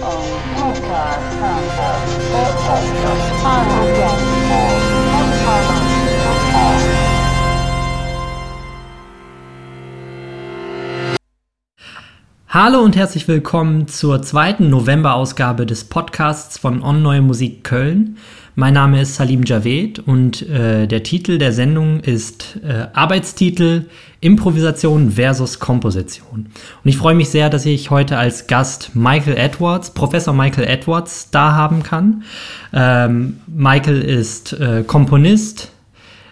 Oh, oh, God. Oh, Hallo und herzlich willkommen zur zweiten November-Ausgabe des Podcasts von On Neue Musik Köln. Mein Name ist Salim Javed und äh, der Titel der Sendung ist äh, Arbeitstitel Improvisation versus Komposition. Und ich freue mich sehr, dass ich heute als Gast Michael Edwards, Professor Michael Edwards, da haben kann. Ähm, Michael ist äh, Komponist,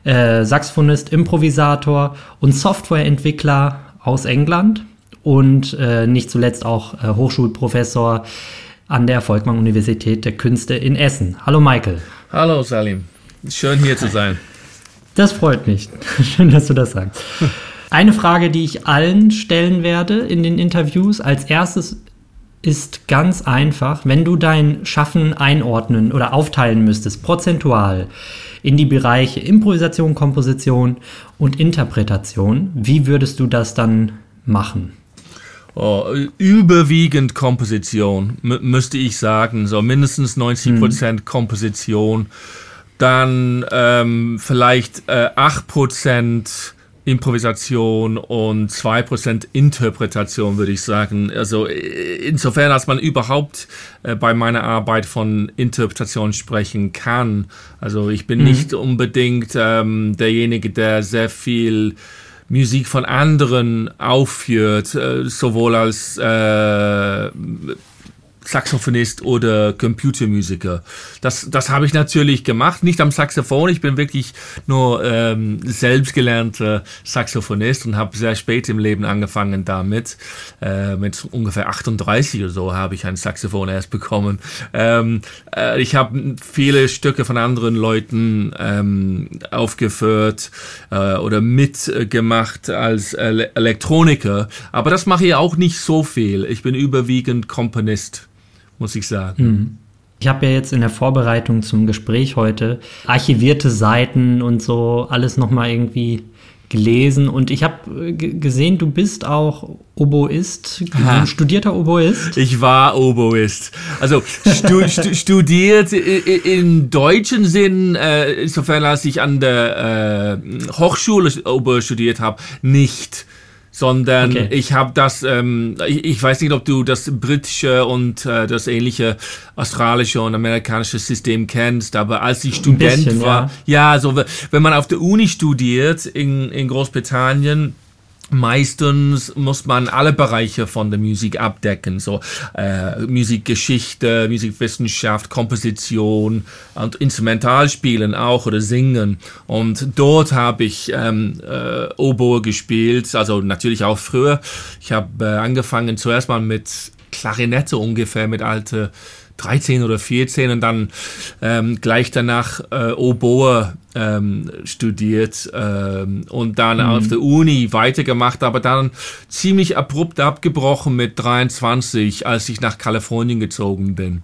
äh, Saxophonist, Improvisator und Softwareentwickler aus England und äh, nicht zuletzt auch äh, Hochschulprofessor an der Volkmann Universität der Künste in Essen. Hallo Michael. Hallo Salim. Schön hier zu sein. Das freut mich. Schön, dass du das sagst. Eine Frage, die ich allen stellen werde in den Interviews, als erstes ist ganz einfach, wenn du dein Schaffen einordnen oder aufteilen müsstest, prozentual in die Bereiche Improvisation, Komposition und Interpretation, wie würdest du das dann machen? Oh, überwiegend Komposition, müsste ich sagen. So mindestens 90 Prozent mhm. Komposition. Dann ähm, vielleicht äh, 8 Prozent Improvisation und 2% Interpretation, würde ich sagen. Also äh, insofern, als man überhaupt äh, bei meiner Arbeit von Interpretation sprechen kann. Also ich bin mhm. nicht unbedingt ähm, derjenige, der sehr viel Musik von anderen aufführt, äh, sowohl als äh, Saxophonist oder Computermusiker. Das, das habe ich natürlich gemacht, nicht am Saxophon. Ich bin wirklich nur ähm, selbstgelernter Saxophonist und habe sehr spät im Leben angefangen damit. Äh, mit ungefähr 38 oder so habe ich ein Saxophon erst bekommen. Ähm, äh, ich habe viele Stücke von anderen Leuten ähm, aufgeführt äh, oder mitgemacht als Ele Elektroniker, aber das mache ich auch nicht so viel. Ich bin überwiegend Komponist muss ich sagen. Mhm. Ich habe ja jetzt in der Vorbereitung zum Gespräch heute archivierte Seiten und so alles nochmal irgendwie gelesen und ich habe gesehen, du bist auch Oboist, studierter Oboist. Ich war Oboist. Also stu, stu, studiert in deutschen Sinn, äh, insofern als ich an der äh, Hochschule Oboe studiert habe, nicht sondern okay. ich habe das, ähm, ich, ich, weiß nicht, ob du das britische und äh, das ähnliche australische und amerikanische System kennst, aber als ich Student bisschen, war, ja. ja, so wenn man auf der Uni studiert in, in Großbritannien, Meistens muss man alle Bereiche von der Musik abdecken, so äh, Musikgeschichte, Musikwissenschaft, Komposition und Instrumentalspielen auch oder Singen. Und dort habe ich ähm, äh, Oboe gespielt, also natürlich auch früher. Ich habe äh, angefangen zuerst mal mit Klarinette ungefähr, mit alte 13 oder 14 und dann ähm, gleich danach äh, Oboe ähm, studiert ähm, und dann mhm. auf der Uni weitergemacht, aber dann ziemlich abrupt abgebrochen mit 23, als ich nach Kalifornien gezogen bin.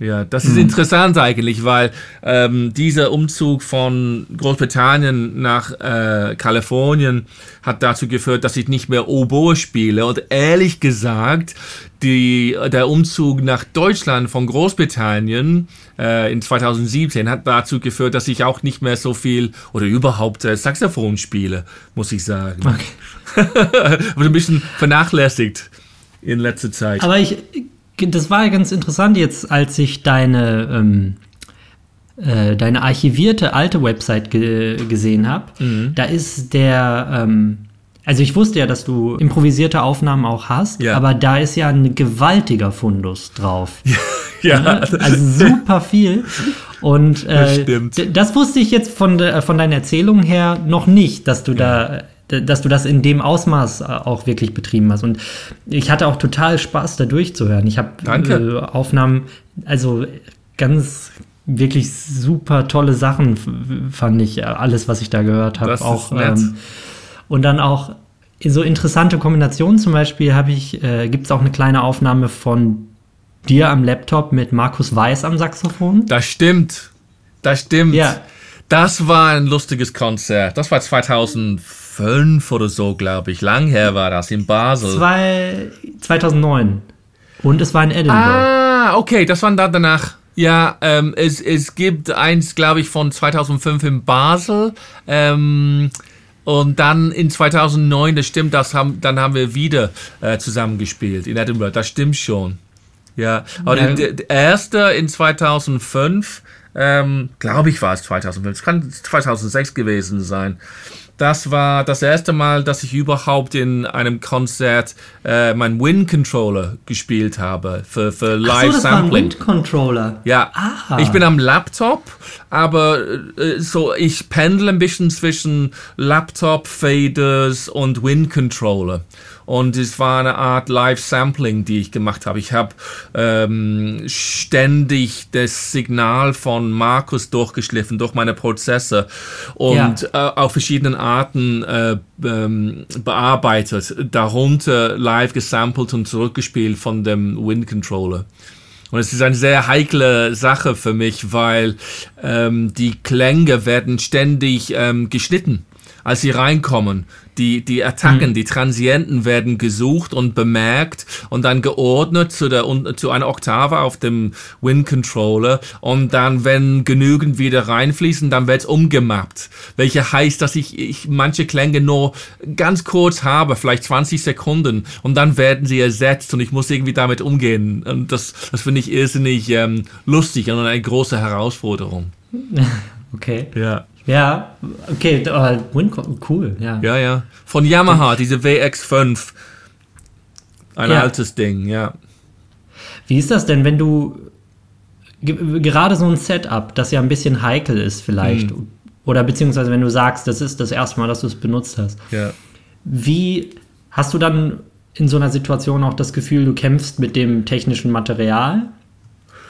Ja, das ist interessant eigentlich, weil ähm, dieser Umzug von Großbritannien nach äh, Kalifornien hat dazu geführt, dass ich nicht mehr Oboe spiele. Und ehrlich gesagt, die, der Umzug nach Deutschland von Großbritannien äh, in 2017 hat dazu geführt, dass ich auch nicht mehr so viel oder überhaupt äh, Saxophon spiele, muss ich sagen. Okay. Aber ein bisschen vernachlässigt in letzter Zeit. Aber ich das war ja ganz interessant jetzt, als ich deine, ähm, äh, deine archivierte alte Website ge gesehen habe. Mhm. Da ist der, ähm, also ich wusste ja, dass du improvisierte Aufnahmen auch hast, ja. aber da ist ja ein gewaltiger Fundus drauf. ja. Ne? Also super viel. Und äh, das, das, wusste ich jetzt von, de, von deiner Erzählung her noch nicht, dass du ja. da dass du das in dem Ausmaß äh, auch wirklich betrieben hast. Und ich hatte auch total Spaß, da durchzuhören. Ich habe äh, Aufnahmen, also ganz wirklich super tolle Sachen fand ich, äh, alles, was ich da gehört habe. Auch, ähm, und dann auch so interessante Kombinationen. Zum Beispiel habe ich, äh, gibt es auch eine kleine Aufnahme von dir am Laptop mit Markus Weiß am Saxophon. Das stimmt. Das stimmt. Ja. Das war ein lustiges Konzert. Das war 2004 2005 oder so, glaube ich. Lang her war das in Basel. Zwei, 2009. Und es war in Edinburgh. Ah, okay, das war dann danach. Ja, ähm, es, es gibt eins, glaube ich, von 2005 in Basel. Ähm, und dann in 2009, das stimmt, das haben, dann haben wir wieder äh, zusammengespielt in Edinburgh. Das stimmt schon. Ja, aber ja. Der, der erste in 2005, ähm, glaube ich, war es 2005. Es kann 2006 gewesen sein. Das war das erste Mal, dass ich überhaupt in einem Konzert äh, meinen Win-Controller gespielt habe für, für Live-Sampling. So, Win-Controller? Ja. Ah. Ich bin am Laptop, aber äh, so ich pendle ein bisschen zwischen Laptop-Faders und Win-Controller und es war eine Art Live-Sampling, die ich gemacht habe. Ich habe ähm, ständig das Signal von Markus durchgeschliffen durch meine Prozesse und ja. äh, auf verschiedenen Arten äh, ähm, bearbeitet, darunter live gesampelt und zurückgespielt von dem Wind-Controller. Und es ist eine sehr heikle Sache für mich, weil ähm, die Klänge werden ständig ähm, geschnitten als sie reinkommen. Die, die Attacken, mhm. die Transienten werden gesucht und bemerkt und dann geordnet zu, der, zu einer Oktave auf dem Win-Controller. Und dann, wenn genügend wieder reinfließen, dann wird es umgemappt. Welche heißt, dass ich, ich manche Klänge nur ganz kurz habe, vielleicht 20 Sekunden. Und dann werden sie ersetzt und ich muss irgendwie damit umgehen. Und das, das finde ich irrsinnig ähm, lustig und eine große Herausforderung. Okay. Ja. Ja, okay, cool, ja. Ja, ja. Von Yamaha, diese WX5. Ein ja. altes Ding, ja. Wie ist das denn, wenn du gerade so ein Setup, das ja ein bisschen heikel ist vielleicht, hm. oder beziehungsweise wenn du sagst, das ist das erste Mal, dass du es benutzt hast. Ja. Wie hast du dann in so einer Situation auch das Gefühl, du kämpfst mit dem technischen Material?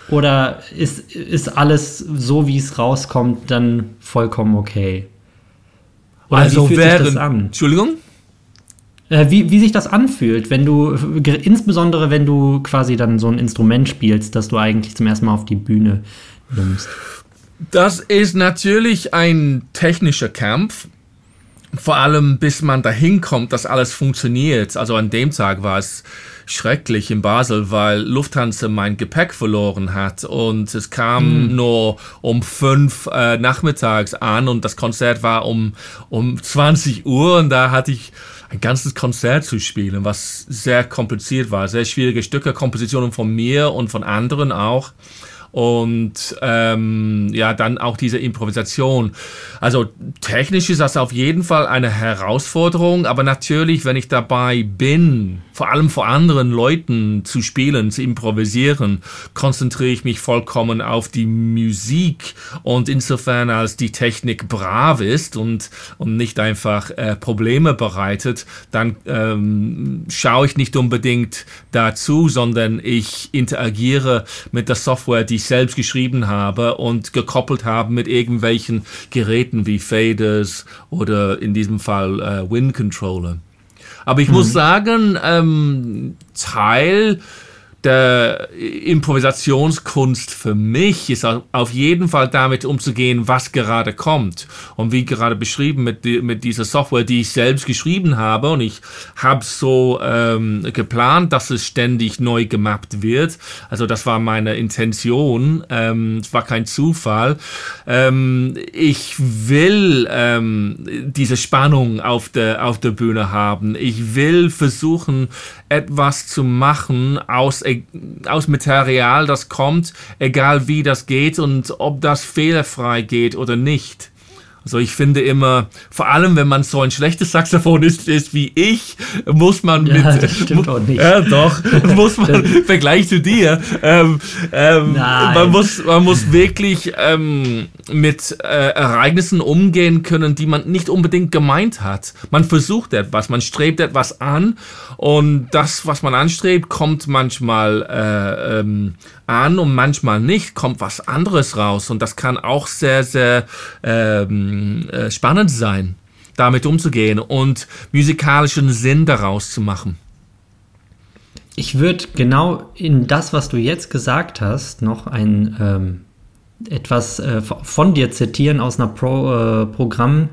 Oder ist, ist alles so, wie es rauskommt, dann vollkommen okay? Oder also wie fühlt während, sich das an? Entschuldigung? Äh, wie, wie sich das anfühlt, wenn du, insbesondere wenn du quasi dann so ein Instrument spielst, das du eigentlich zum ersten Mal auf die Bühne nimmst. Das ist natürlich ein technischer Kampf. Vor allem, bis man dahin kommt, dass alles funktioniert. Also an dem Tag war es schrecklich in Basel, weil Lufthansa mein Gepäck verloren hat und es kam mhm. nur um fünf äh, nachmittags an und das Konzert war um, um 20 Uhr und da hatte ich ein ganzes Konzert zu spielen, was sehr kompliziert war. Sehr schwierige Stücke, Kompositionen von mir und von anderen auch und ähm, ja, dann auch diese Improvisation. Also technisch ist das auf jeden Fall eine Herausforderung, aber natürlich, wenn ich dabei bin, vor allem vor anderen Leuten zu spielen, zu improvisieren, konzentriere ich mich vollkommen auf die Musik und insofern als die Technik brav ist und, und nicht einfach äh, Probleme bereitet, dann ähm, schaue ich nicht unbedingt dazu, sondern ich interagiere mit der Software, die ich selbst geschrieben habe und gekoppelt habe mit irgendwelchen Geräten wie Faders oder in diesem Fall äh, Wind Controller. Aber ich mhm. muss sagen, ähm, Teil der Improvisationskunst für mich ist auf jeden Fall damit umzugehen, was gerade kommt. Und wie gerade beschrieben mit, mit dieser Software, die ich selbst geschrieben habe. Und ich habe so ähm, geplant, dass es ständig neu gemappt wird. Also das war meine Intention. Ähm, es war kein Zufall. Ähm, ich will ähm, diese Spannung auf der, auf der Bühne haben. Ich will versuchen, etwas zu machen aus, aus Material, das kommt, egal wie das geht und ob das fehlerfrei geht oder nicht. Also ich finde immer, vor allem wenn man so ein schlechtes Saxophonist ist wie ich, muss man ja, mit. Das stimmt auch nicht. Ja, doch, muss man Vergleich zu dir. Ähm, ähm, man muss, man muss wirklich ähm, mit äh, Ereignissen umgehen können, die man nicht unbedingt gemeint hat. Man versucht etwas, man strebt etwas an und das, was man anstrebt, kommt manchmal äh, ähm, an und manchmal nicht, kommt was anderes raus. Und das kann auch sehr, sehr ähm, äh, spannend sein, damit umzugehen und musikalischen Sinn daraus zu machen. Ich würde genau in das, was du jetzt gesagt hast, noch ein ähm, etwas äh, von dir zitieren aus einer Pro, äh, Programm,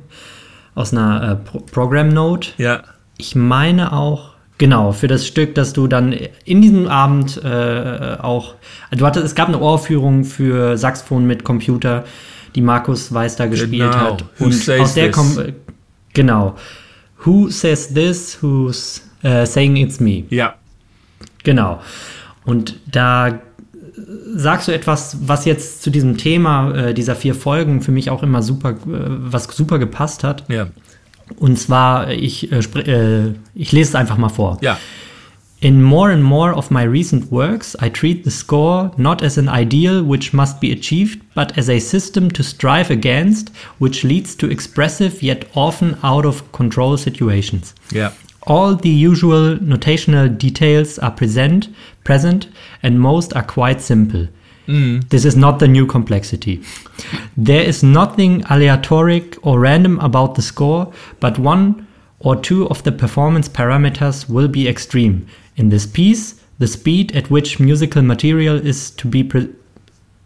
aus einer äh, Pro Program Note. Ja. Ich meine auch Genau, für das Stück, das du dann in diesem Abend äh, auch. Du hattest, es gab eine Ohrführung für Saxophon mit Computer, die Markus Weiß da gespielt Genau. hat. Who Und says aus der this? kommt. Genau. Who says this? Who's äh, saying it's me? Ja. Genau. Und da äh, sagst du etwas, was jetzt zu diesem Thema äh, dieser vier Folgen für mich auch immer super, äh, was super gepasst hat. Ja. Und zwar, ich, äh, äh, ich lese es einfach mal vor. Ja. In more and more of my recent works, I treat the score not as an ideal which must be achieved, but as a system to strive against, which leads to expressive yet often out of control situations. Ja. All the usual notational details are present, present, and most are quite simple. Mm. This is not the new complexity. There is nothing aleatoric or random about the score, but one or two of the performance parameters will be extreme. In this piece, the speed at which musical material is to be pre-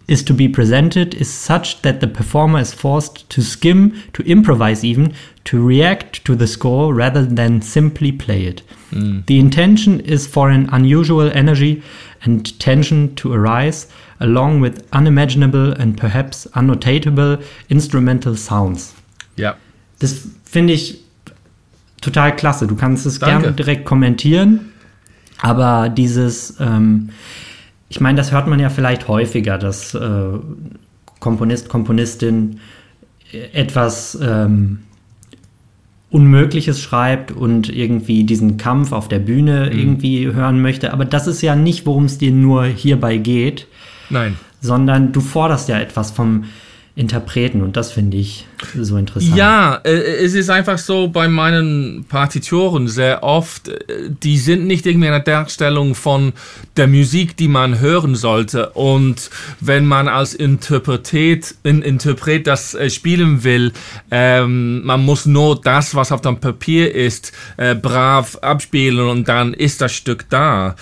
is to be presented is such that the performer is forced to skim, to improvise even, to react to the score rather than simply play it. Mm. The intention is for an unusual energy and tension to arise, along with unimaginable and perhaps annotatable instrumental sounds. Ja. Das finde ich total klasse. Du kannst es Danke. gerne direkt kommentieren, aber dieses, ähm, ich meine, das hört man ja vielleicht häufiger, dass äh, Komponist, Komponistin etwas ähm, Unmögliches schreibt und irgendwie diesen Kampf auf der Bühne irgendwie hören möchte. Aber das ist ja nicht, worum es dir nur hierbei geht, Nein. sondern du forderst ja etwas vom Interpreten und das finde ich so interessant. Ja, äh, es ist einfach so bei meinen Partituren sehr oft, äh, die sind nicht irgendwie eine Darstellung von der Musik, die man hören sollte. Und wenn man als Interpret, in, Interpret das äh, spielen will, ähm, man muss nur das, was auf dem Papier ist, äh, brav abspielen und dann ist das Stück da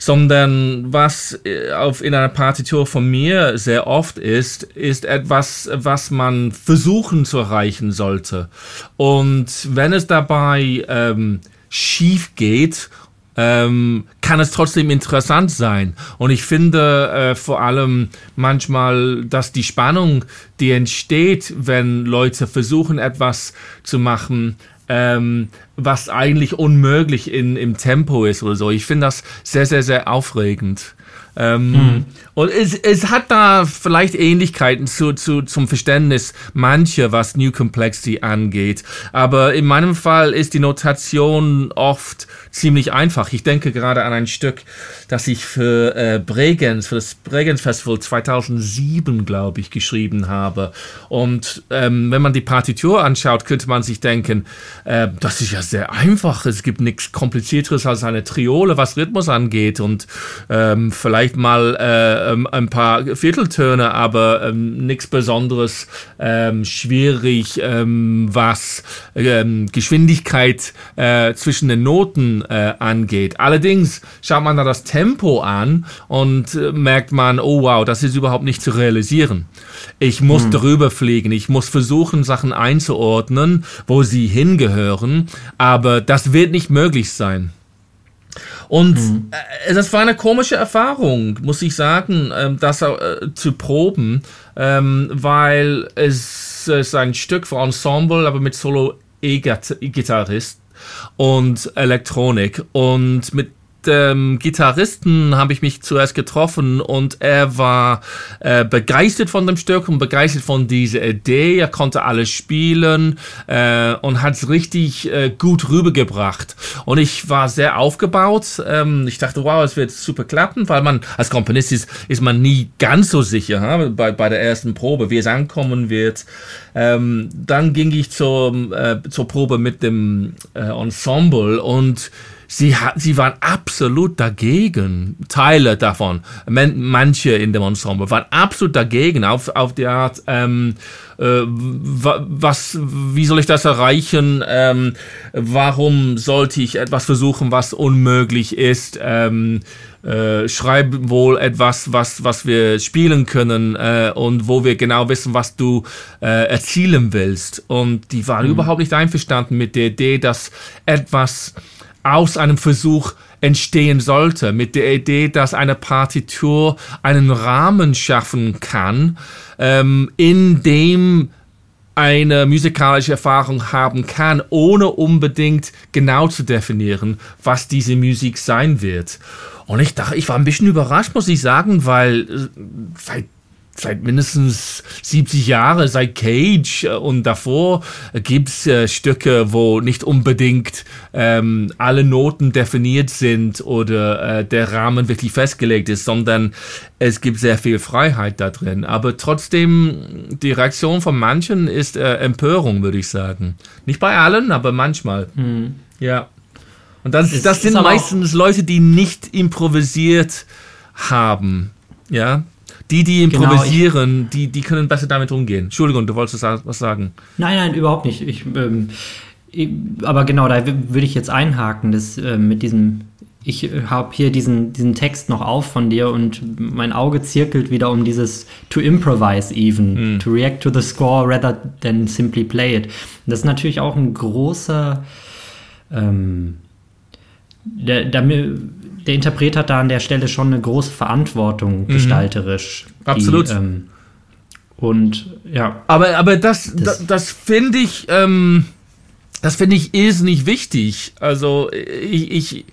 sondern was äh, auf in einer Partitur von mir sehr oft ist, ist etwas, was man versuchen zu erreichen sollte. Und wenn es dabei ähm, schief geht, ähm, kann es trotzdem interessant sein. Und ich finde äh, vor allem manchmal, dass die Spannung, die entsteht, wenn Leute versuchen, etwas zu machen, ähm, was eigentlich unmöglich in, im Tempo ist oder so. Ich finde das sehr, sehr, sehr aufregend. Ähm, Und es, es hat da vielleicht Ähnlichkeiten zu, zu, zum Verständnis mancher, was New Complexity angeht. Aber in meinem Fall ist die Notation oft ziemlich einfach. Ich denke gerade an ein Stück, das ich für äh, Bregenz, für das Bregenz Festival 2007, glaube ich, geschrieben habe. Und ähm, wenn man die Partitur anschaut, könnte man sich denken, äh, das ist ja sehr einfach. Es gibt nichts komplizierteres als eine Triole, was Rhythmus angeht und ähm, vielleicht mal äh, ähm, ein paar Vierteltöne, aber ähm, nichts Besonderes ähm, schwierig, ähm, was ähm, Geschwindigkeit äh, zwischen den Noten äh, angeht. Allerdings schaut man da das Tempo an und äh, merkt man, oh wow, das ist überhaupt nicht zu realisieren. Ich muss drüber fliegen, ich muss versuchen, Sachen einzuordnen, wo sie hingehören, aber das wird nicht möglich sein. Und äh, das war eine komische Erfahrung, muss ich sagen, ähm, das äh, zu proben, ähm, weil es ist ein Stück für Ensemble, aber mit Solo-E-Gitarrist und Elektronik. Und mit dem Gitarristen habe ich mich zuerst getroffen und er war äh, begeistert von dem Stück und begeistert von dieser Idee. Er konnte alles spielen äh, und hat es richtig äh, gut rübergebracht. Und ich war sehr aufgebaut. Ähm, ich dachte, wow, es wird super klappen, weil man als Komponist ist, ist man nie ganz so sicher ha? Bei, bei der ersten Probe, wie es ankommen wird. Ähm, dann ging ich zur, äh, zur Probe mit dem äh, Ensemble und Sie, sie waren absolut dagegen. Teile davon, man, manche in dem Ensemble waren absolut dagegen auf, auf die Art, ähm, äh, wa- was, wie soll ich das erreichen? Ähm, warum sollte ich etwas versuchen, was unmöglich ist? Ähm, äh, schreib wohl etwas, was, was wir spielen können äh, und wo wir genau wissen, was du äh, erzielen willst. Und die waren überhaupt nicht einverstanden mit der Idee, dass etwas aus einem Versuch entstehen sollte, mit der Idee, dass eine Partitur einen Rahmen schaffen kann, ähm, in dem eine musikalische Erfahrung haben kann, ohne unbedingt genau zu definieren, was diese Musik sein wird. Und ich dachte, ich war ein bisschen überrascht, muss ich sagen, weil äh, seit seit mindestens 70 Jahren, seit Cage äh, und davor gibt's äh, Stücke, wo nicht unbedingt ähm, alle Noten definiert sind oder äh, der Rahmen wirklich festgelegt ist, sondern es gibt sehr viel Freiheit da drin. Aber trotzdem, die Reaktion von manchen ist äh, Empörung, würde ich sagen. Nicht bei allen, aber manchmal. Mhm. Ja. Und das, das sind meistens Leute, die nicht improvisiert haben. Ja, die, die genau, improvisieren, genau, die, die können besser damit umgehen. Entschuldigung, du wolltest was sagen. Nein, nein, überhaupt nicht. Ich, ähm, ich, aber genau, da würde ich jetzt einhaken, das äh, mit diesem. Ich äh, habe hier diesen, diesen Text noch auf von dir und mein Auge zirkelt wieder um dieses to improvise even, mm. to react to the score rather than simply play it. das ist natürlich auch ein großer, ähm, der, der, der Interpret hat da an der Stelle schon eine große Verantwortung mhm. gestalterisch. Absolut. Die, ähm, und ja. Aber, aber das, das, das finde ich. Ähm das finde ich irrsinnig wichtig. Also ich, ich,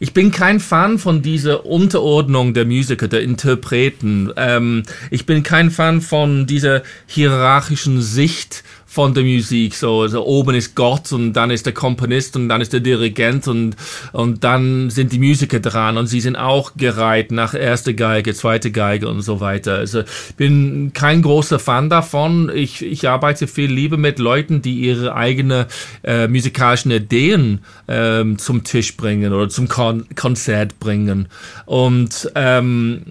ich bin kein Fan von dieser Unterordnung der Musiker, der Interpreten. Ähm, ich bin kein Fan von dieser hierarchischen Sicht von der Musik. So, also oben ist Gott und dann ist der Komponist und dann ist der Dirigent und, und dann sind die Musiker dran und sie sind auch gereiht nach erste Geige, zweite Geige und so weiter. Also bin kein großer Fan davon. Ich, ich arbeite viel lieber mit Leuten, die ihre eigenen äh, musikalischen Ideen ähm, zum Tisch bringen oder zum Kon Konzert bringen. Und ähm,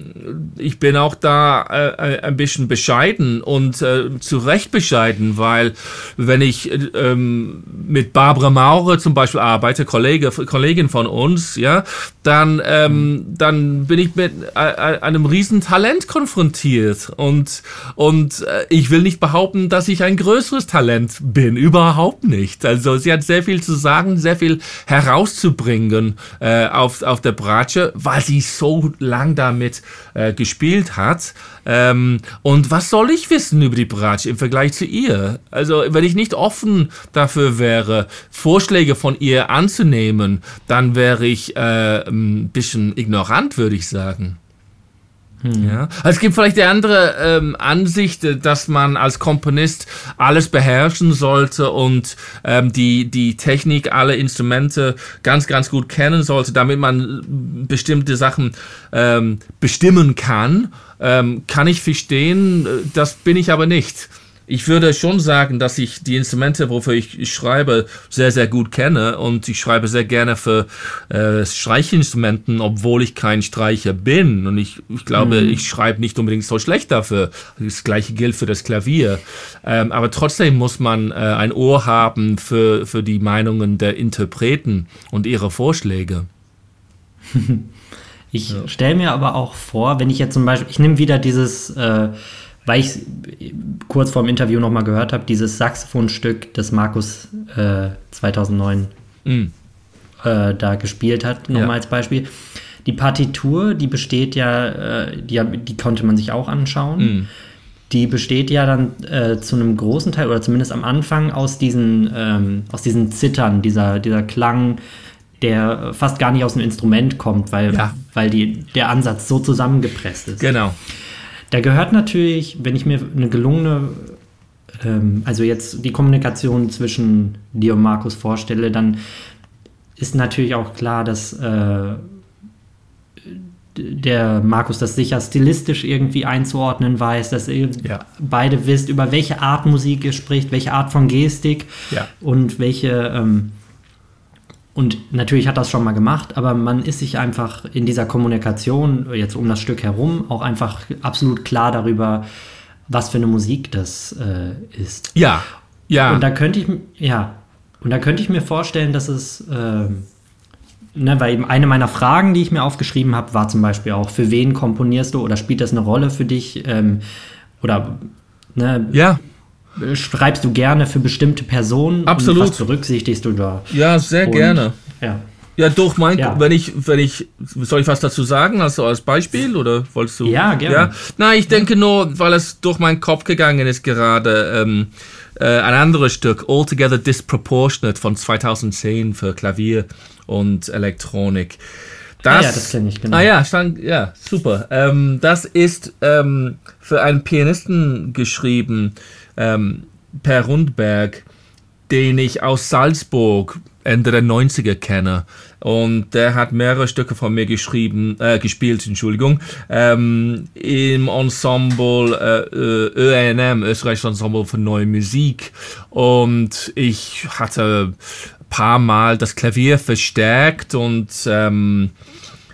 ich bin auch da äh, ein bisschen bescheiden und äh, zu Recht bescheiden, weil wenn ich ähm, mit Barbara Maurer zum Beispiel arbeite, Kollege, Kollegin von uns, ja, dann, ähm, dann bin ich mit äh, äh, einem riesen Talent konfrontiert und, und äh, ich will nicht behaupten, dass ich ein größeres Talent bin, überhaupt nicht. Also sie hat sehr viel zu sagen, sehr viel herauszubringen äh, auf, auf der Bratsche, weil sie so lang damit äh, gespielt hat. Ähm, und was soll ich wissen über die Bratsche im Vergleich zu ihr? Also, wenn ich nicht offen dafür wäre, Vorschläge von ihr anzunehmen, dann wäre ich äh, ein bisschen ignorant, würde ich sagen. Hm. Ja. Also es gibt vielleicht die andere ähm, Ansicht, dass man als Komponist alles beherrschen sollte und ähm, die, die Technik, alle Instrumente ganz, ganz gut kennen sollte, damit man bestimmte Sachen ähm, bestimmen kann. Ähm, kann ich verstehen, das bin ich aber nicht ich würde schon sagen, dass ich die Instrumente, wofür ich schreibe, sehr, sehr gut kenne und ich schreibe sehr gerne für äh, Streichinstrumenten, obwohl ich kein Streicher bin. Und ich, ich glaube, mhm. ich schreibe nicht unbedingt so schlecht dafür. Das gleiche gilt für das Klavier. Ähm, aber trotzdem muss man äh, ein Ohr haben für, für die Meinungen der Interpreten und ihre Vorschläge. Ich ja. stelle mir aber auch vor, wenn ich jetzt zum Beispiel, ich nehme wieder dieses äh, weil ich kurz vor dem Interview nochmal gehört habe, dieses Saxophonstück, das Markus äh, 2009 mm. äh, da gespielt hat, nochmal ja. als Beispiel. Die Partitur, die besteht ja, äh, die, die, konnte man sich auch anschauen. Mm. Die besteht ja dann äh, zu einem großen Teil oder zumindest am Anfang aus diesen, ähm, aus diesen Zittern, dieser, dieser Klang, der fast gar nicht aus dem Instrument kommt, weil, ja. weil die, der Ansatz so zusammengepresst ist. Genau. Da gehört natürlich, wenn ich mir eine gelungene, ähm, also jetzt die Kommunikation zwischen dir und Markus vorstelle, dann ist natürlich auch klar, dass äh, der Markus das sicher stilistisch irgendwie einzuordnen weiß, dass ihr ja. beide wisst, über welche Art Musik ihr spricht, welche Art von Gestik ja. und welche ähm, und natürlich hat das schon mal gemacht, aber man ist sich einfach in dieser Kommunikation jetzt um das Stück herum auch einfach absolut klar darüber, was für eine Musik das äh, ist. Ja, ja. Und da könnte ich, ja, und da könnte ich mir vorstellen, dass es, äh, ne, weil eben eine meiner Fragen, die ich mir aufgeschrieben habe, war zum Beispiel auch, für wen komponierst du oder spielt das eine Rolle für dich? Ähm, oder, ne, ja schreibst du gerne für bestimmte Personen? Absolut. Und was berücksichtigst du da? Ja, sehr und, gerne. Ja. Ja, durch mein, ja. wenn ich, wenn ich, soll ich was dazu sagen, also als Beispiel oder wolltest du? Ja, gerne. Ja? Nein, ich denke nur, weil es durch meinen Kopf gegangen ist gerade, ähm, äh, ein anderes Stück, Altogether Disproportionate von 2010 für Klavier und Elektronik. Das, ah ja, das kenne ich, genau. Ah ja, stand, ja, super. Ähm, das ist ähm, für einen Pianisten geschrieben, ähm, Per Rundberg, den ich aus Salzburg Ende der 90er kenne. Und der hat mehrere Stücke von mir geschrieben, äh, gespielt, Entschuldigung, ähm, im Ensemble äh, ÖNM, Österreichisches Ensemble für Neue Musik. Und ich hatte ein paar Mal das Klavier verstärkt und ähm,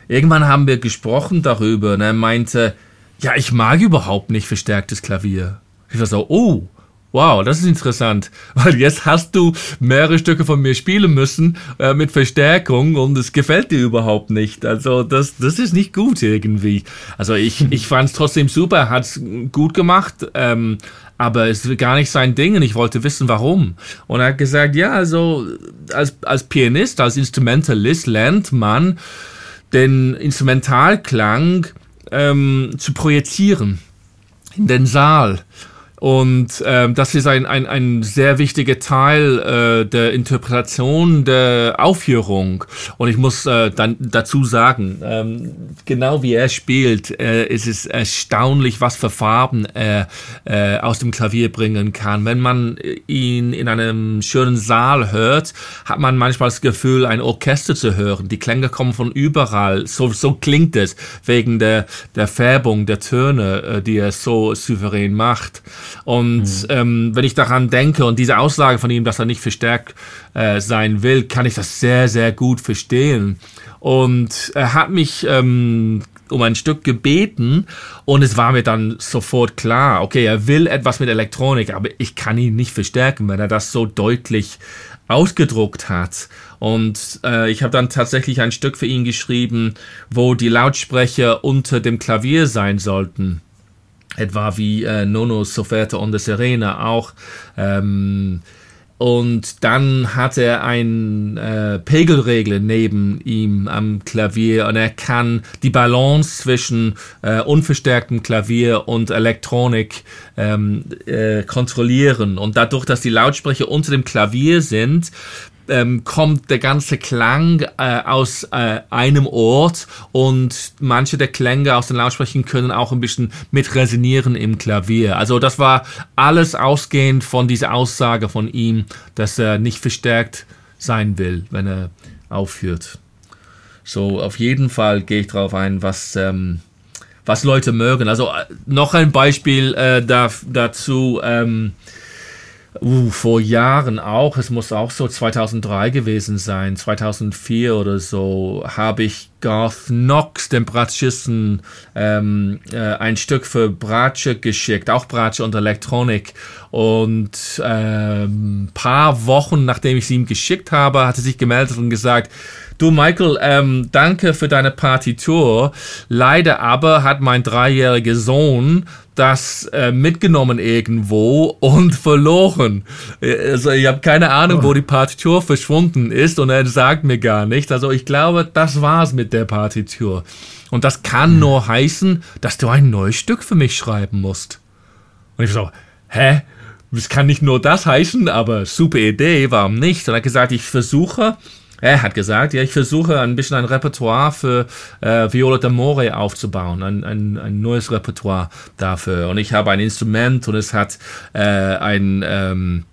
irgendwann haben wir gesprochen darüber und er meinte, ja, ich mag überhaupt nicht verstärktes Klavier. Ich war so, oh, Wow, das ist interessant, weil jetzt hast du mehrere Stücke von mir spielen müssen äh, mit Verstärkung und es gefällt dir überhaupt nicht. Also das, das ist nicht gut irgendwie. Also ich, ich fand es trotzdem super, er hat es gut gemacht, ähm, aber es ist gar nicht sein Ding und ich wollte wissen, warum. Und er hat gesagt, ja, also als, als Pianist, als Instrumentalist lernt man den Instrumentalklang ähm, zu projizieren in den Saal. Und ähm, das ist ein, ein, ein sehr wichtiger Teil äh, der Interpretation der Aufführung. Und ich muss äh, dann dazu sagen, ähm, genau wie er spielt, äh, ist es erstaunlich, was für Farben er äh, aus dem Klavier bringen kann. Wenn man ihn in einem schönen Saal hört, hat man manchmal das Gefühl, ein Orchester zu hören. Die Klänge kommen von überall. So, so klingt es wegen der, der Färbung der Töne, äh, die er so souverän macht. Und mhm. ähm, wenn ich daran denke und diese Aussage von ihm, dass er nicht verstärkt äh, sein will, kann ich das sehr, sehr gut verstehen. Und er hat mich ähm, um ein Stück gebeten und es war mir dann sofort klar, okay, er will etwas mit Elektronik, aber ich kann ihn nicht verstärken, wenn er das so deutlich ausgedruckt hat. Und äh, ich habe dann tatsächlich ein Stück für ihn geschrieben, wo die Lautsprecher unter dem Klavier sein sollten etwa wie äh, Nono Soferte on the Serena auch. Ähm, und dann hat er ein äh, Pegelregler neben ihm am Klavier und er kann die Balance zwischen äh, unverstärktem Klavier und Elektronik ähm, äh, kontrollieren. Und dadurch, dass die Lautsprecher unter dem Klavier sind, ähm, kommt der ganze Klang äh, aus äh, einem Ort und manche der Klänge aus den Lautsprechern können auch ein bisschen mit resonieren im Klavier. Also das war alles ausgehend von dieser Aussage von ihm, dass er nicht verstärkt sein will, wenn er aufführt. So, auf jeden Fall gehe ich darauf ein, was, ähm, was Leute mögen. Also äh, noch ein Beispiel äh, da, dazu. Ähm, uh, vor Jahren auch, es muss auch so 2003 gewesen sein, 2004 oder so, habe ich Garth Knox, dem Bratschisten, ähm, äh, ein Stück für Bratsche geschickt, auch Bratsche und Elektronik. Und ähm, paar Wochen nachdem ich sie ihm geschickt habe, hat er sich gemeldet und gesagt, Du, Michael, ähm, danke für deine Partitur. Leider aber hat mein dreijähriger Sohn das äh, mitgenommen irgendwo und verloren. Also ich habe keine Ahnung, wo die Partitur verschwunden ist und er sagt mir gar nicht. Also ich glaube, das war's mit der Partitur. Und das kann nur heißen, dass du ein neues Stück für mich schreiben musst. Und ich so, hä? Es kann nicht nur das heißen, aber super Idee, warum nicht? Und er hat gesagt, ich versuche er hat gesagt, ja, ich versuche ein bisschen ein Repertoire für äh, Viola d'Amore aufzubauen, ein, ein, ein neues Repertoire dafür. Und ich habe ein Instrument und es hat äh, ein ähm,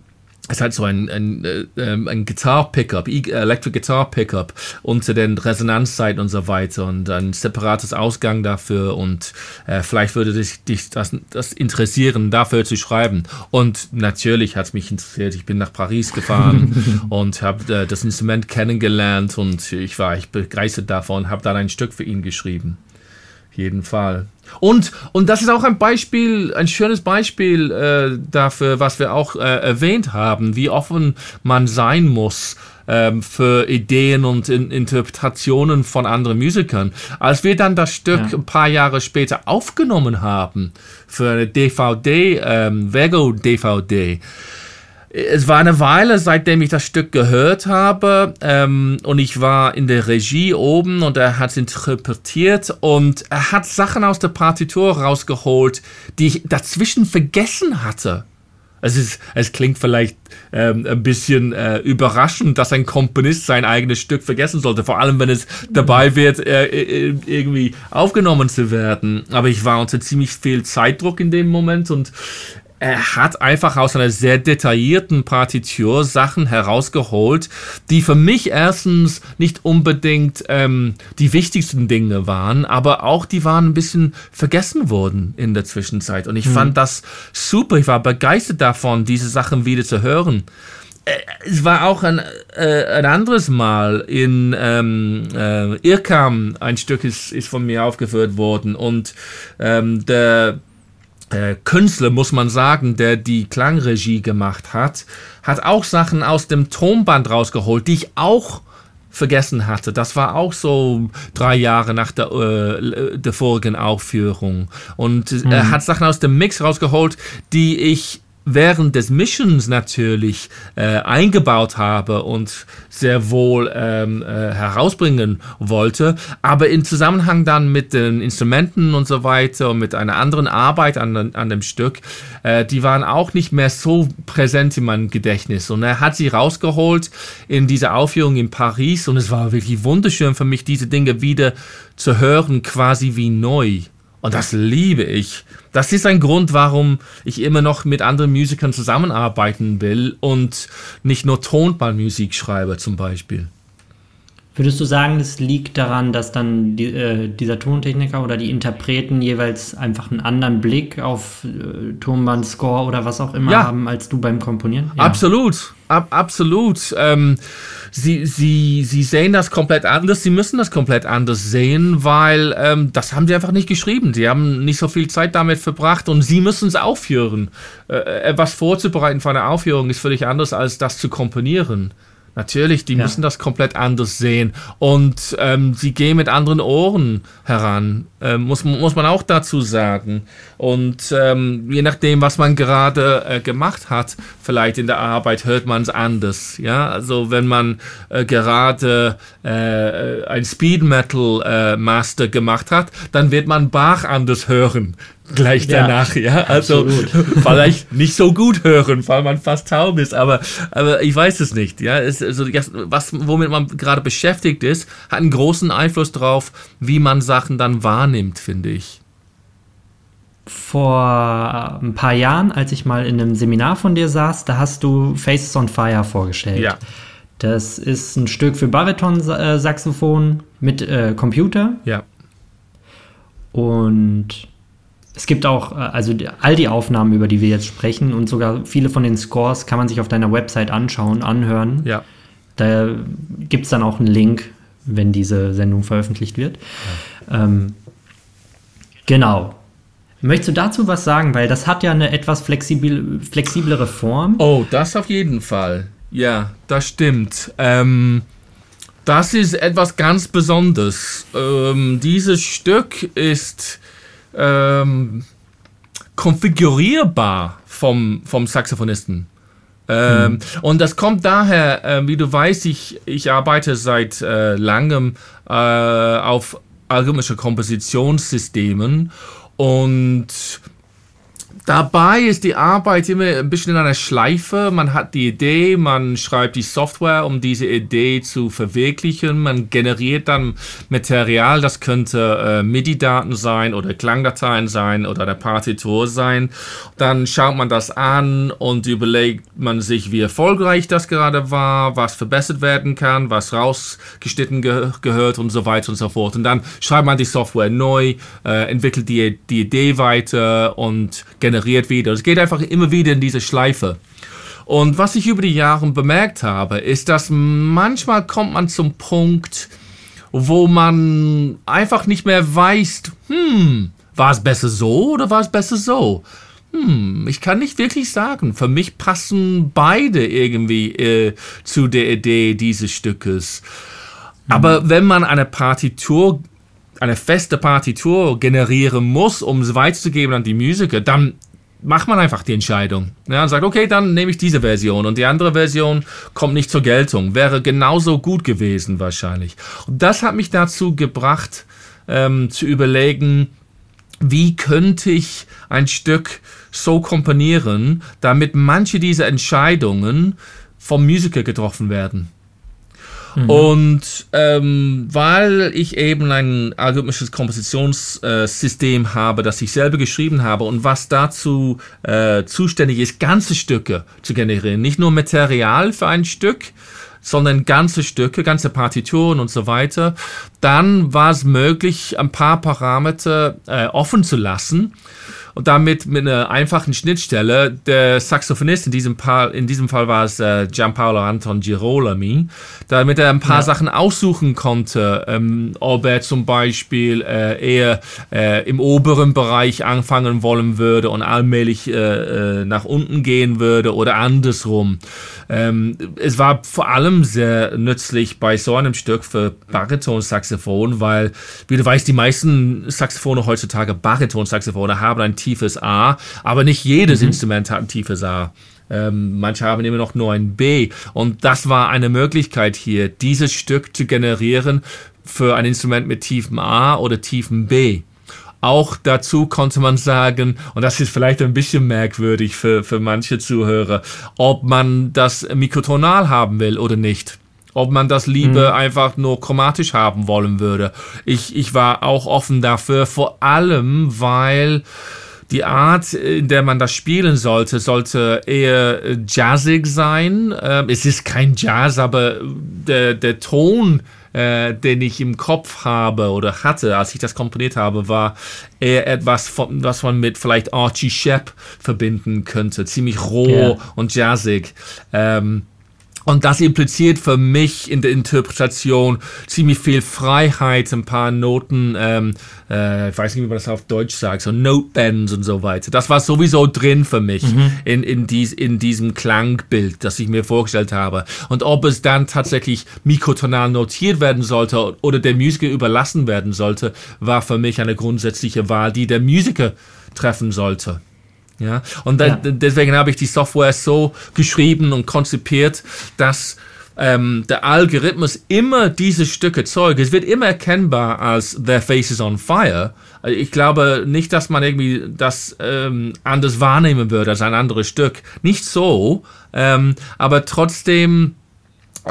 es hat so ein, ein, äh, ähm, ein Guitar-Pickup, Electric Guitar Pickup unter den Resonanzzeiten und so weiter und ein separates Ausgang dafür und äh, vielleicht würde dich, dich das, das interessieren, dafür zu schreiben. Und natürlich hat es mich interessiert. Ich bin nach Paris gefahren und habe äh, das Instrument kennengelernt und ich war ich begeistert davon, habe dann ein Stück für ihn geschrieben. Jeden Fall. Und, und das ist auch ein Beispiel, ein schönes Beispiel äh, dafür, was wir auch äh, erwähnt haben, wie offen man sein muss ähm, für Ideen und in Interpretationen von anderen Musikern. Als wir dann das Stück ja. ein paar Jahre später aufgenommen haben für eine DVD, ähm, Vego DVD, es war eine Weile, seitdem ich das Stück gehört habe, ähm, und ich war in der Regie oben und er hat es interpretiert und er hat Sachen aus der Partitur rausgeholt, die ich dazwischen vergessen hatte. Es, ist, es klingt vielleicht ähm, ein bisschen äh, überraschend, dass ein Komponist sein eigenes Stück vergessen sollte, vor allem wenn es dabei wird, äh, äh irgendwie aufgenommen zu werden. Aber ich war unter ziemlich viel Zeitdruck in dem Moment und er hat einfach aus einer sehr detaillierten Partitur Sachen herausgeholt, die für mich erstens nicht unbedingt ähm, die wichtigsten Dinge waren, aber auch die waren ein bisschen vergessen worden in der Zwischenzeit. Und ich mhm. fand das super. Ich war begeistert davon, diese Sachen wieder zu hören. Äh, es war auch ein, äh, ein anderes Mal in ähm, äh, Irkam, ein Stück ist, ist von mir aufgeführt worden und ähm, der Künstler, muss man sagen, der die Klangregie gemacht hat, hat auch Sachen aus dem Tonband rausgeholt, die ich auch vergessen hatte. Das war auch so drei Jahre nach der, äh, der vorigen Aufführung. Und mhm. er hat Sachen aus dem Mix rausgeholt, die ich während des Missions natürlich äh, eingebaut habe und sehr wohl ähm, äh, herausbringen wollte, aber im Zusammenhang dann mit den Instrumenten und so weiter und mit einer anderen Arbeit an, an dem Stück, äh, die waren auch nicht mehr so präsent in meinem Gedächtnis. Und er hat sie rausgeholt in dieser Aufführung in Paris. Und es war wirklich wunderschön für mich, diese Dinge wieder zu hören, quasi wie neu. Und das liebe ich. Das ist ein Grund, warum ich immer noch mit anderen Musikern zusammenarbeiten will und nicht nur Tonballmusik schreibe zum Beispiel. Würdest du sagen, es liegt daran, dass dann die, äh, dieser Tontechniker oder die Interpreten jeweils einfach einen anderen Blick auf äh, Tonbandscore oder was auch immer ja. haben als du beim Komponieren? Ja. Absolut, Ab, absolut. Ähm, sie, sie, sie sehen das komplett anders, sie müssen das komplett anders sehen, weil ähm, das haben sie einfach nicht geschrieben. Sie haben nicht so viel Zeit damit verbracht und sie müssen es aufführen. Äh, etwas vorzubereiten für eine Aufführung ist völlig anders als das zu komponieren. Natürlich, die ja. müssen das komplett anders sehen. Und ähm, sie gehen mit anderen Ohren heran, äh, muss, muss man auch dazu sagen. Und ähm, je nachdem, was man gerade äh, gemacht hat, vielleicht in der Arbeit, hört man es anders. Ja, also wenn man äh, gerade äh, ein Speed Metal äh, Master gemacht hat, dann wird man Bach anders hören gleich danach, ja. ja? Also vielleicht nicht so gut hören, weil man fast taub ist, aber, aber ich weiß es nicht. Ja, es, also was, womit man gerade beschäftigt ist, hat einen großen Einfluss darauf, wie man Sachen dann wahrnimmt, finde ich. Vor ein paar Jahren, als ich mal in einem Seminar von dir saß, da hast du Faces on Fire vorgestellt. Ja. Das ist ein Stück für Bariton-Saxophon mit äh, Computer. Ja. Und es gibt auch, äh, also all die Aufnahmen, über die wir jetzt sprechen und sogar viele von den Scores kann man sich auf deiner Website anschauen, anhören. Ja. Da gibt es dann auch einen Link, wenn diese Sendung veröffentlicht wird. Ja. Ähm, genau. Möchtest du dazu was sagen? Weil das hat ja eine etwas flexibel, flexiblere Form. Oh, das auf jeden Fall. Ja, das stimmt. Ähm, das ist etwas ganz Besonderes. Ähm, dieses Stück ist ähm, konfigurierbar vom, vom Saxophonisten. Ähm, hm. Und das kommt daher, äh, wie du weißt, ich, ich arbeite seit äh, langem äh, auf algorithmische Kompositionssystemen und Dabei ist die Arbeit immer ein bisschen in einer Schleife. Man hat die Idee, man schreibt die Software, um diese Idee zu verwirklichen. Man generiert dann Material, das könnte äh, MIDI-Daten sein oder Klangdateien sein oder eine Partitur sein. Dann schaut man das an und überlegt man sich, wie erfolgreich das gerade war, was verbessert werden kann, was rausgeschnitten ge gehört und so weiter und so fort. Und dann schreibt man die Software neu, äh, entwickelt die, die Idee weiter und generiert generiert wieder. Es geht einfach immer wieder in diese Schleife. Und was ich über die Jahre bemerkt habe, ist, dass manchmal kommt man zum Punkt, wo man einfach nicht mehr weiß, hm, war es besser so oder war es besser so? Hm, ich kann nicht wirklich sagen. Für mich passen beide irgendwie äh, zu der Idee dieses Stückes. Mhm. Aber wenn man eine Partitur, eine feste Partitur generieren muss, um es weiterzugeben an die Musiker, dann macht man einfach die Entscheidung. Ja, und sagt, okay, dann nehme ich diese Version und die andere Version kommt nicht zur Geltung. Wäre genauso gut gewesen wahrscheinlich. Und das hat mich dazu gebracht, ähm, zu überlegen, wie könnte ich ein Stück so komponieren, damit manche dieser Entscheidungen vom Musiker getroffen werden. Mhm. Und ähm, weil ich eben ein algorithmisches Kompositionssystem äh, habe, das ich selber geschrieben habe und was dazu äh, zuständig ist, ganze Stücke zu generieren, nicht nur Material für ein Stück, sondern ganze Stücke, ganze Partituren und so weiter, dann war es möglich, ein paar Parameter äh, offen zu lassen und damit mit einer einfachen Schnittstelle der Saxophonist, in diesem, Fall, in diesem Fall war es äh, Gianpaolo Anton Girolami, damit er ein paar ja. Sachen aussuchen konnte, ähm, ob er zum Beispiel äh, eher äh, im oberen Bereich anfangen wollen würde und allmählich äh, äh, nach unten gehen würde oder andersrum. Ähm, es war vor allem sehr nützlich bei so einem Stück für Baritonsaxophon, weil, wie du weißt, die meisten Saxophone heutzutage, Baritonsaxophone, haben ein tiefes A, aber nicht jedes mhm. Instrument hat ein tiefes A. Ähm, manche haben immer noch nur ein B. Und das war eine Möglichkeit hier, dieses Stück zu generieren für ein Instrument mit tiefem A oder tiefem B. Auch dazu konnte man sagen, und das ist vielleicht ein bisschen merkwürdig für, für manche Zuhörer, ob man das mikrotonal haben will oder nicht ob man das lieber mhm. einfach nur chromatisch haben wollen würde. Ich, ich war auch offen dafür, vor allem weil die Art, in der man das spielen sollte, sollte eher jazzig sein. Ähm, es ist kein Jazz, aber der, der Ton äh, den ich im Kopf habe oder hatte, als ich das komponiert habe, war eher etwas, von, was man mit vielleicht Archie Shepp verbinden könnte. Ziemlich roh yeah. und jazzig. Ähm, und das impliziert für mich in der Interpretation ziemlich viel Freiheit, ein paar Noten, ähm, äh, ich weiß nicht, wie man das auf Deutsch sagt, so Notebends und so weiter. Das war sowieso drin für mich mhm. in, in, dies, in diesem Klangbild, das ich mir vorgestellt habe. Und ob es dann tatsächlich mikrotonal notiert werden sollte oder der Musiker überlassen werden sollte, war für mich eine grundsätzliche Wahl, die der Musiker treffen sollte. Ja, und ja. deswegen habe ich die Software so geschrieben und konzipiert, dass ähm, der Algorithmus immer diese Stücke zeugt. Es wird immer erkennbar als Their Face is on Fire. Also ich glaube nicht, dass man irgendwie das ähm, anders wahrnehmen würde als ein anderes Stück. Nicht so, ähm, aber trotzdem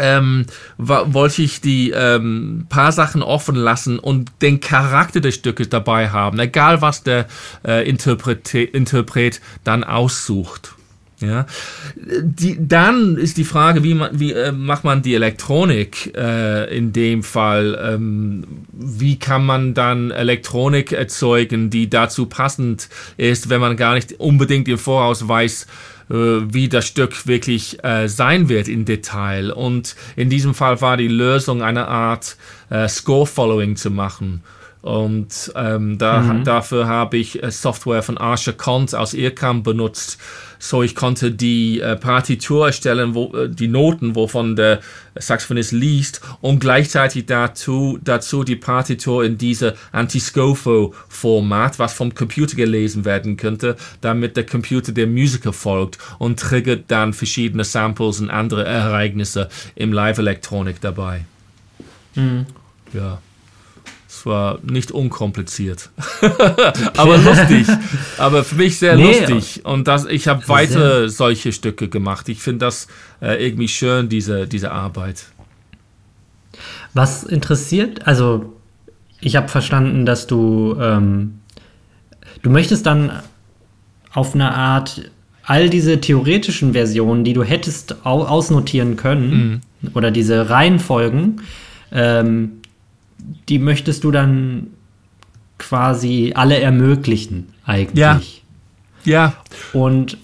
ähm, wollte ich die ähm, paar Sachen offen lassen und den Charakter des Stückes dabei haben, egal was der äh, Interpret, Interpret dann aussucht. Ja, die, dann ist die Frage, wie, man, wie äh, macht man die Elektronik äh, in dem Fall? Ähm, wie kann man dann Elektronik erzeugen, die dazu passend ist, wenn man gar nicht unbedingt im Voraus weiß, wie das Stück wirklich äh, sein wird im Detail. Und in diesem Fall war die Lösung eine Art äh, Score-Following zu machen. Und ähm, da, mhm. dafür habe ich äh, Software von Archer Kont aus IRCAM benutzt, so ich konnte die äh, Partitur erstellen, wo, äh, die Noten, wovon der Saxophonist liest und gleichzeitig dazu, dazu die Partitur in diese Anti-Scofo-Format, was vom Computer gelesen werden könnte, damit der Computer dem Musiker folgt und triggert dann verschiedene Samples und andere Ereignisse im Live-Elektronik dabei. Mhm. Ja. Es war nicht unkompliziert. aber lustig. Aber für mich sehr nee, lustig. Und das, ich habe weiter solche Stücke gemacht. Ich finde das äh, irgendwie schön, diese, diese Arbeit. Was interessiert, also ich habe verstanden, dass du, ähm, du möchtest dann auf eine Art all diese theoretischen Versionen, die du hättest ausnotieren können, mhm. oder diese Reihenfolgen, ähm, die möchtest du dann quasi alle ermöglichen, eigentlich. Ja. Ja. Und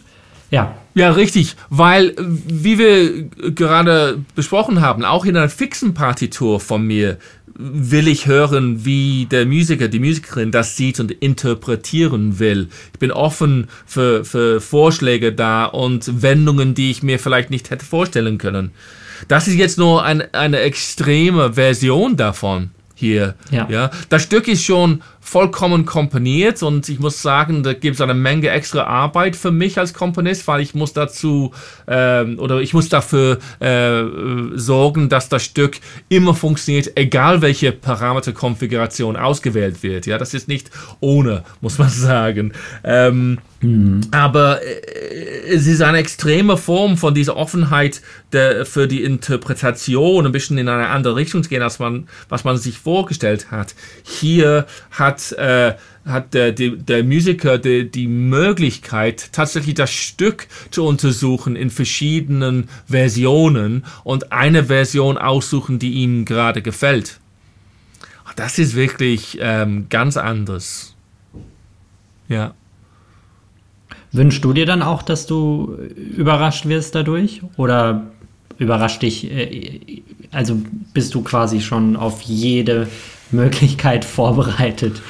ja. Ja, richtig, weil, wie wir gerade besprochen haben, auch in einer fixen Partitur von mir will ich hören, wie der Musiker, die Musikerin das sieht und interpretieren will. Ich bin offen für, für Vorschläge da und Wendungen, die ich mir vielleicht nicht hätte vorstellen können. Das ist jetzt nur ein, eine extreme Version davon hier. Ja. ja. Das Stück ist schon vollkommen komponiert und ich muss sagen, da gibt es eine Menge extra Arbeit für mich als Komponist, weil ich muss dazu ähm, oder ich muss dafür äh, sorgen, dass das Stück immer funktioniert, egal welche Parameterkonfiguration ausgewählt wird. Ja, das ist nicht ohne, muss man sagen. Ähm, mhm. Aber äh, es ist eine extreme Form von dieser Offenheit der, für die Interpretation, ein bisschen in eine andere Richtung zu gehen, als man, was man sich vorgestellt hat. Hier hat, äh, hat der, der, der Musiker die, die Möglichkeit, tatsächlich das Stück zu untersuchen in verschiedenen Versionen und eine Version aussuchen, die ihm gerade gefällt. Das ist wirklich ähm, ganz anders. Ja. Wünschst du dir dann auch, dass du überrascht wirst dadurch? Oder überrascht dich, äh, also bist du quasi schon auf jede Möglichkeit vorbereitet?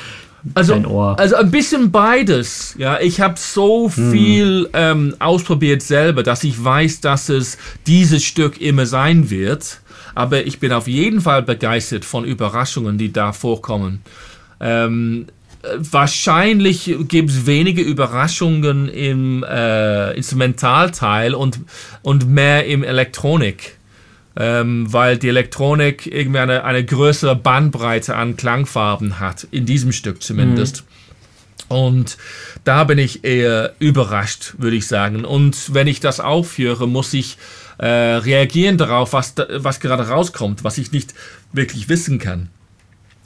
Also, also ein bisschen beides. Ja, ich habe so hm. viel hm. ähm, ausprobiert selber, dass ich weiß, dass es dieses Stück immer sein wird. Aber ich bin auf jeden Fall begeistert von Überraschungen, die da vorkommen. Ähm, wahrscheinlich gibt es wenige Überraschungen im äh, Instrumentalteil und, und mehr im Elektronik. Ähm, weil die Elektronik irgendwie eine, eine größere Bandbreite an Klangfarben hat, in diesem Stück zumindest. Mhm. Und da bin ich eher überrascht, würde ich sagen. Und wenn ich das aufführe, muss ich äh, reagieren darauf, was, was gerade rauskommt, was ich nicht wirklich wissen kann.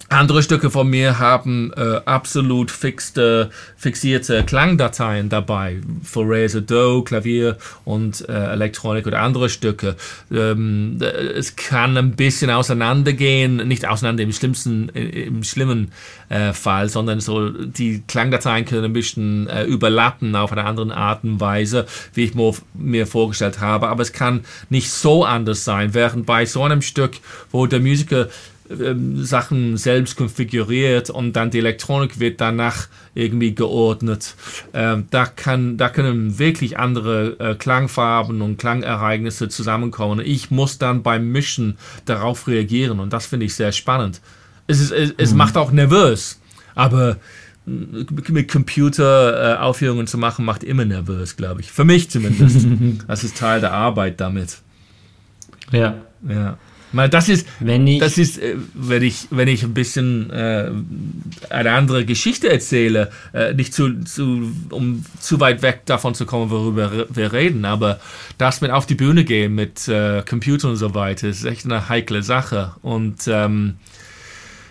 Andere Stücke von mir haben äh, absolut fixte, fixierte Klangdateien dabei. Für Razor Do, Klavier und äh, Elektronik oder andere Stücke. Ähm, es kann ein bisschen auseinandergehen, nicht auseinander im schlimmsten, im schlimmen äh, Fall, sondern so die Klangdateien können ein bisschen äh, überlappen auf eine andere Art und Weise, wie ich mir vorgestellt habe. Aber es kann nicht so anders sein, während bei so einem Stück, wo der Musiker Sachen selbst konfiguriert und dann die Elektronik wird danach irgendwie geordnet. Ähm, da, kann, da können wirklich andere äh, Klangfarben und Klangereignisse zusammenkommen. Ich muss dann beim Mischen darauf reagieren und das finde ich sehr spannend. Es, ist, es, es mhm. macht auch nervös, aber mit Computer äh, Aufführungen zu machen, macht immer nervös, glaube ich. Für mich zumindest. das ist Teil der Arbeit damit. Ja. Ja. Das ist, wenn ich, das ist, äh, wenn ich, wenn ich ein bisschen äh, eine andere Geschichte erzähle, äh, nicht zu, zu, um zu weit weg davon zu kommen, worüber wir reden, aber das mit auf die Bühne gehen mit äh, Computer und so weiter, ist echt eine heikle Sache und ähm,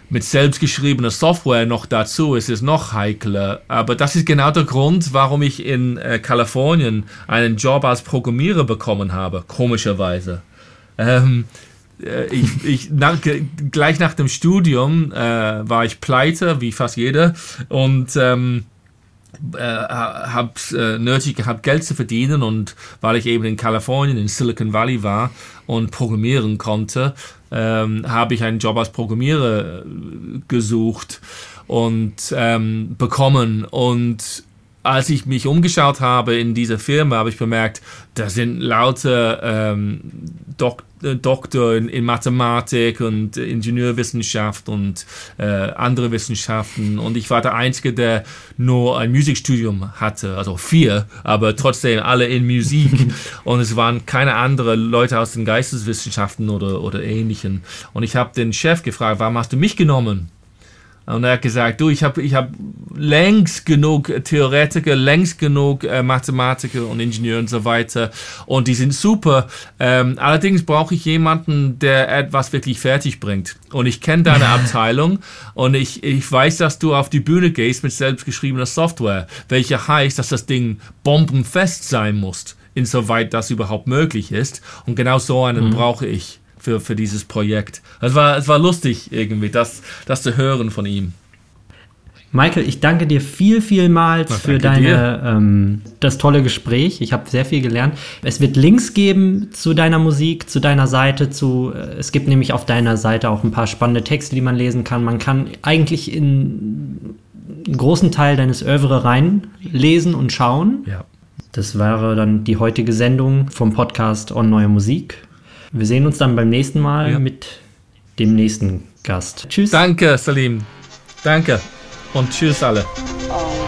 mit selbstgeschriebener Software noch dazu ist es noch heikler. Aber das ist genau der Grund, warum ich in äh, Kalifornien einen Job als Programmierer bekommen habe, komischerweise. Ähm, äh, ich, ich nach, gleich nach dem Studium äh, war ich pleite, wie fast jeder, und ähm, äh, habe äh, nötig gehabt, Geld zu verdienen und weil ich eben in Kalifornien, in Silicon Valley war und programmieren konnte, ähm, habe ich einen Job als Programmierer äh, gesucht und ähm, bekommen. Und als ich mich umgeschaut habe in dieser Firma, habe ich bemerkt, da sind lauter ähm, Dok äh, Doktor in, in, Mathematik und Ingenieurwissenschaft und äh, andere Wissenschaften. Und ich war der Einzige, der nur ein Musikstudium hatte, also vier, aber trotzdem alle in Musik. und es waren keine anderen Leute aus den Geisteswissenschaften oder, oder ähnlichen. Und ich habe den Chef gefragt, warum hast du mich genommen? Und er hat gesagt, du, ich habe ich hab längst genug Theoretiker, längst genug äh, Mathematiker und Ingenieure und so weiter. Und die sind super. Ähm, allerdings brauche ich jemanden, der etwas wirklich fertig bringt. Und ich kenne deine Abteilung und ich, ich weiß, dass du auf die Bühne gehst mit selbstgeschriebener Software, welche heißt, dass das Ding bombenfest sein muss, insoweit das überhaupt möglich ist. Und genau so einen mhm. brauche ich für, für dieses Projekt. Es war, es war lustig irgendwie, das, das zu hören von ihm. Michael, ich danke dir viel, vielmals Na, für deine, ähm, das tolle Gespräch. Ich habe sehr viel gelernt. Es wird Links geben zu deiner Musik, zu deiner Seite. Zu, äh, es gibt nämlich auf deiner Seite auch ein paar spannende Texte, die man lesen kann. Man kann eigentlich in einen großen Teil deines Övre reinlesen und schauen. Ja. Das wäre dann die heutige Sendung vom Podcast On Neue Musik. Wir sehen uns dann beim nächsten Mal ja. mit dem nächsten Gast. Tschüss. Danke, Salim. Danke. Und tschüss alle. Podcast.